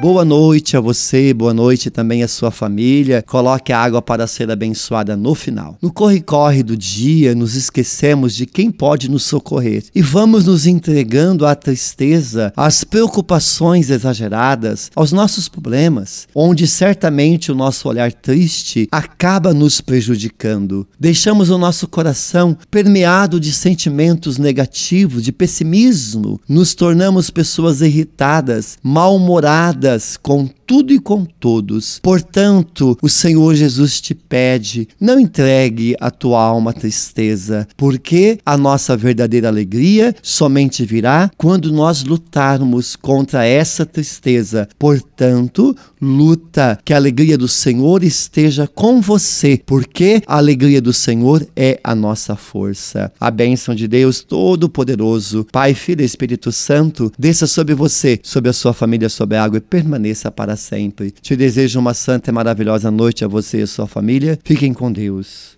Boa noite a você, boa noite também à sua família. Coloque a água para ser abençoada no final. No corre-corre do dia, nos esquecemos de quem pode nos socorrer e vamos nos entregando à tristeza, às preocupações exageradas, aos nossos problemas, onde certamente o nosso olhar triste acaba nos prejudicando. Deixamos o nosso coração permeado de sentimentos negativos, de pessimismo, nos tornamos pessoas irritadas, mal-humoradas com tudo e com todos. Portanto, o Senhor Jesus te pede: não entregue a tua alma à tristeza, porque a nossa verdadeira alegria somente virá quando nós lutarmos contra essa tristeza. Portanto, luta, que a alegria do Senhor esteja com você, porque a alegria do Senhor é a nossa força. A bênção de Deus Todo-Poderoso, Pai, Filho e Espírito Santo, desça sobre você, sobre a sua família, sobre a água e permaneça para sempre. Te desejo uma santa e maravilhosa noite a você e a sua família. Fiquem com Deus.